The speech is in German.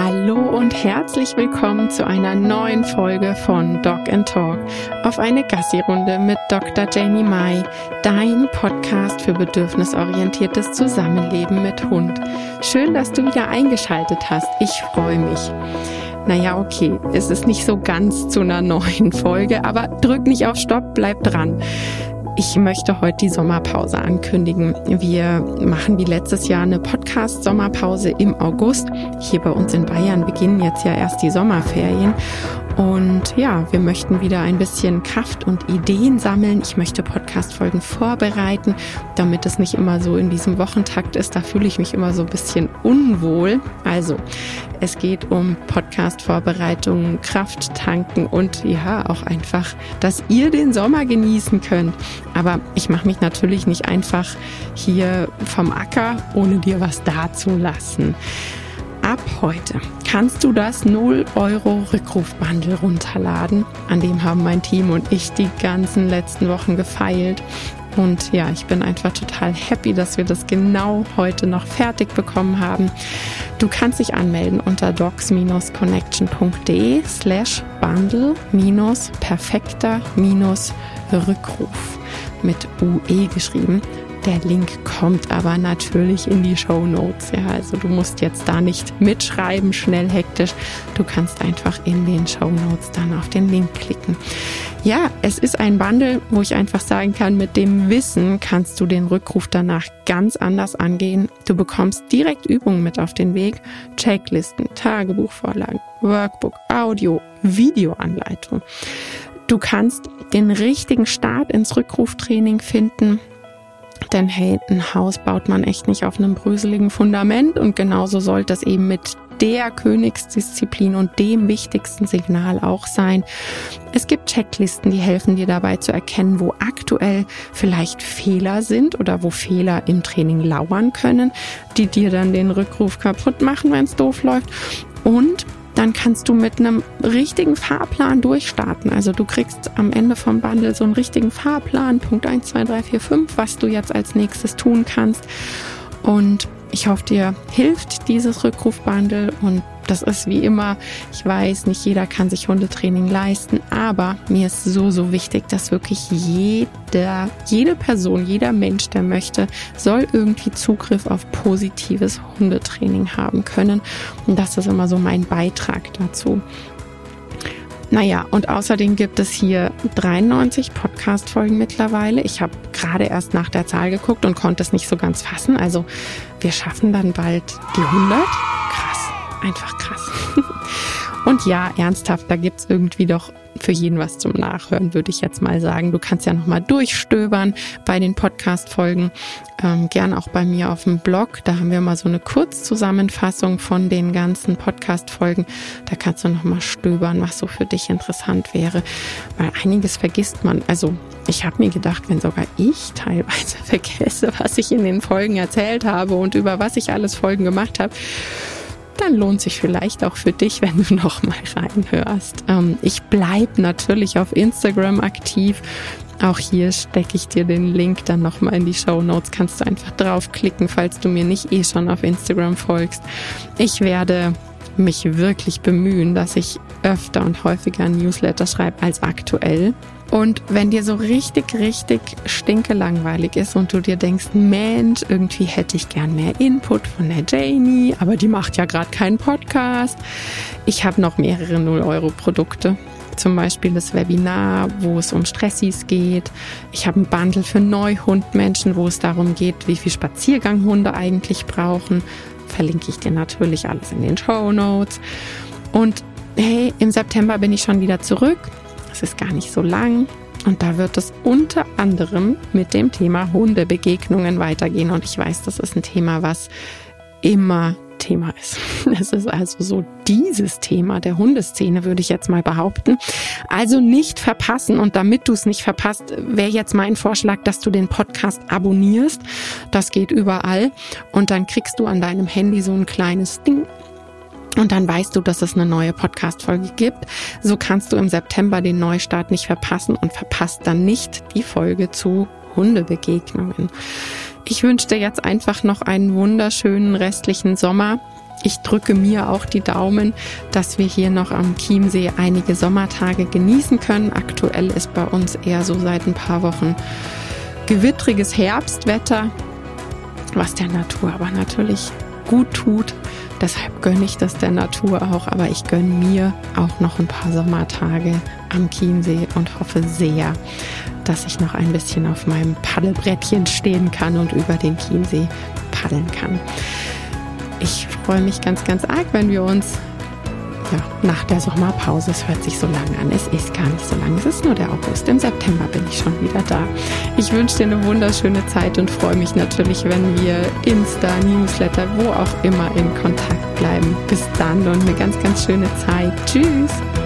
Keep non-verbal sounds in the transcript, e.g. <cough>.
Hallo und herzlich willkommen zu einer neuen Folge von Dog and Talk auf eine Gassi-Runde mit Dr. Janie Mai, dein Podcast für bedürfnisorientiertes Zusammenleben mit Hund. Schön, dass du wieder eingeschaltet hast. Ich freue mich. Naja, okay, es ist nicht so ganz zu einer <laughs> neuen Folge, aber drück nicht auf Stopp, bleib dran. Ich möchte heute die Sommerpause ankündigen. Wir machen wie letztes Jahr eine Podcast-Sommerpause im August. Hier bei uns in Bayern beginnen jetzt ja erst die Sommerferien. Und ja, wir möchten wieder ein bisschen Kraft und Ideen sammeln. Ich möchte Podcast-Folgen vorbereiten, damit es nicht immer so in diesem Wochentakt ist. Da fühle ich mich immer so ein bisschen unwohl. Also, es geht um Podcast-Vorbereitungen, Kraft tanken und ja, auch einfach, dass ihr den Sommer genießen könnt. Aber ich mache mich natürlich nicht einfach hier vom Acker, ohne dir was dazulassen. Ab heute kannst du das 0 Euro Rückrufbundle runterladen. An dem haben mein Team und ich die ganzen letzten Wochen gefeilt. Und ja, ich bin einfach total happy, dass wir das genau heute noch fertig bekommen haben. Du kannst dich anmelden unter docs-connection.de slash bundle minus perfekter minus Rückruf mit UE geschrieben. Der Link kommt aber natürlich in die Show Notes. Ja, also du musst jetzt da nicht mitschreiben, schnell hektisch. Du kannst einfach in den Show Notes dann auf den Link klicken. Ja, es ist ein Bundle, wo ich einfach sagen kann, mit dem Wissen kannst du den Rückruf danach ganz anders angehen. Du bekommst direkt Übungen mit auf den Weg, Checklisten, Tagebuchvorlagen, Workbook, Audio, Videoanleitung. Du kannst den richtigen Start ins Rückruftraining finden denn hey, ein Haus baut man echt nicht auf einem bröseligen Fundament und genauso sollte es eben mit der Königsdisziplin und dem wichtigsten Signal auch sein. Es gibt Checklisten, die helfen dir dabei zu erkennen, wo aktuell vielleicht Fehler sind oder wo Fehler im Training lauern können, die dir dann den Rückruf kaputt machen, wenn es doof läuft. Und dann kannst du mit einem richtigen Fahrplan durchstarten. Also du kriegst am Ende vom Bundle so einen richtigen Fahrplan, Punkt 1, 2, 3, 4, 5, was du jetzt als nächstes tun kannst. Und ich hoffe, dir hilft dieses Rückrufbundle und das ist wie immer, ich weiß, nicht jeder kann sich Hundetraining leisten, aber mir ist so, so wichtig, dass wirklich jeder, jede Person, jeder Mensch, der möchte, soll irgendwie Zugriff auf positives Hundetraining haben können. Und das ist immer so mein Beitrag dazu. Naja, und außerdem gibt es hier 93 Podcast-Folgen mittlerweile. Ich habe gerade erst nach der Zahl geguckt und konnte es nicht so ganz fassen. Also wir schaffen dann bald die 100 einfach krass. <laughs> Und ja, ernsthaft, da gibt's irgendwie doch für jeden was zum Nachhören, würde ich jetzt mal sagen. Du kannst ja nochmal durchstöbern bei den Podcast-Folgen. Ähm, gern auch bei mir auf dem Blog. Da haben wir mal so eine Kurzzusammenfassung von den ganzen Podcast-Folgen. Da kannst du nochmal stöbern, was so für dich interessant wäre. Weil einiges vergisst man. Also ich habe mir gedacht, wenn sogar ich teilweise <laughs> vergesse, was ich in den Folgen erzählt habe und über was ich alles Folgen gemacht habe dann lohnt sich vielleicht auch für dich, <laughs> wenn du noch mal reinhörst. Ähm, ich bleibe natürlich auf Instagram aktiv. Auch hier stecke ich dir den Link dann nochmal in die Show Notes. Kannst du einfach draufklicken, falls du mir nicht eh schon auf Instagram folgst. Ich werde mich wirklich bemühen, dass ich öfter und häufiger Newsletter schreibe als aktuell. Und wenn dir so richtig, richtig stinkelangweilig ist und du dir denkst, Mensch, irgendwie hätte ich gern mehr Input von der Janie, aber die macht ja gerade keinen Podcast. Ich habe noch mehrere 0-Euro-Produkte. Zum Beispiel das Webinar, wo es um Stressis geht. Ich habe ein Bundle für Neuhundmenschen, wo es darum geht, wie viel Spaziergang Hunde eigentlich brauchen. Verlinke ich dir natürlich alles in den Show Notes. Und hey, im September bin ich schon wieder zurück es ist gar nicht so lang. Und da wird es unter anderem mit dem Thema Hundebegegnungen weitergehen. Und ich weiß, das ist ein Thema, was immer Thema ist. <laughs> Es ist also so dieses Thema der Hundeszene, würde ich jetzt mal behaupten. Also nicht verpassen. Und damit du es nicht verpasst, wäre jetzt mein Vorschlag, dass du den Podcast abonnierst. Das geht überall. Und dann kriegst du an deinem Handy so ein kleines Ding und dann weißt du, dass es eine neue Podcast-Folge gibt. So kannst du im September den Neustart nicht verpassen und verpasst dann nicht die Folge zu Hundebegegnungen. Ich wünsche dir jetzt einfach noch einen wunderschönen restlichen Sommer. ich drücke mir auch die Daumen, dass wir hier noch am Chiemsee einige Sommertage genießen können. Aktuell ist bei uns eher so seit ein paar Wochen gewittriges Herbstwetter, was der Natur aber natürlich gut tut. Deshalb gönne ich das der Natur auch, aber ich gönne mir auch noch ein paar Sommertage am Chiemsee und hoffe sehr, dass ich noch ein bisschen auf meinem Paddelbrettchen stehen kann und über den Chiemsee paddeln kann. Ich freue mich ganz, ganz arg, wenn wir uns ja, nach der Sommerpause, es hört sich so lang an, es ist gar nicht so lang, es ist nur der August, im September bin ich schon wieder da. Ich wünsche dir eine wunderschöne Zeit und freue mich natürlich, wenn wir Insta, Newsletter, wo auch immer in Kontakt bleiben. Bis dann und eine ganz, ganz schöne Zeit. Tschüss!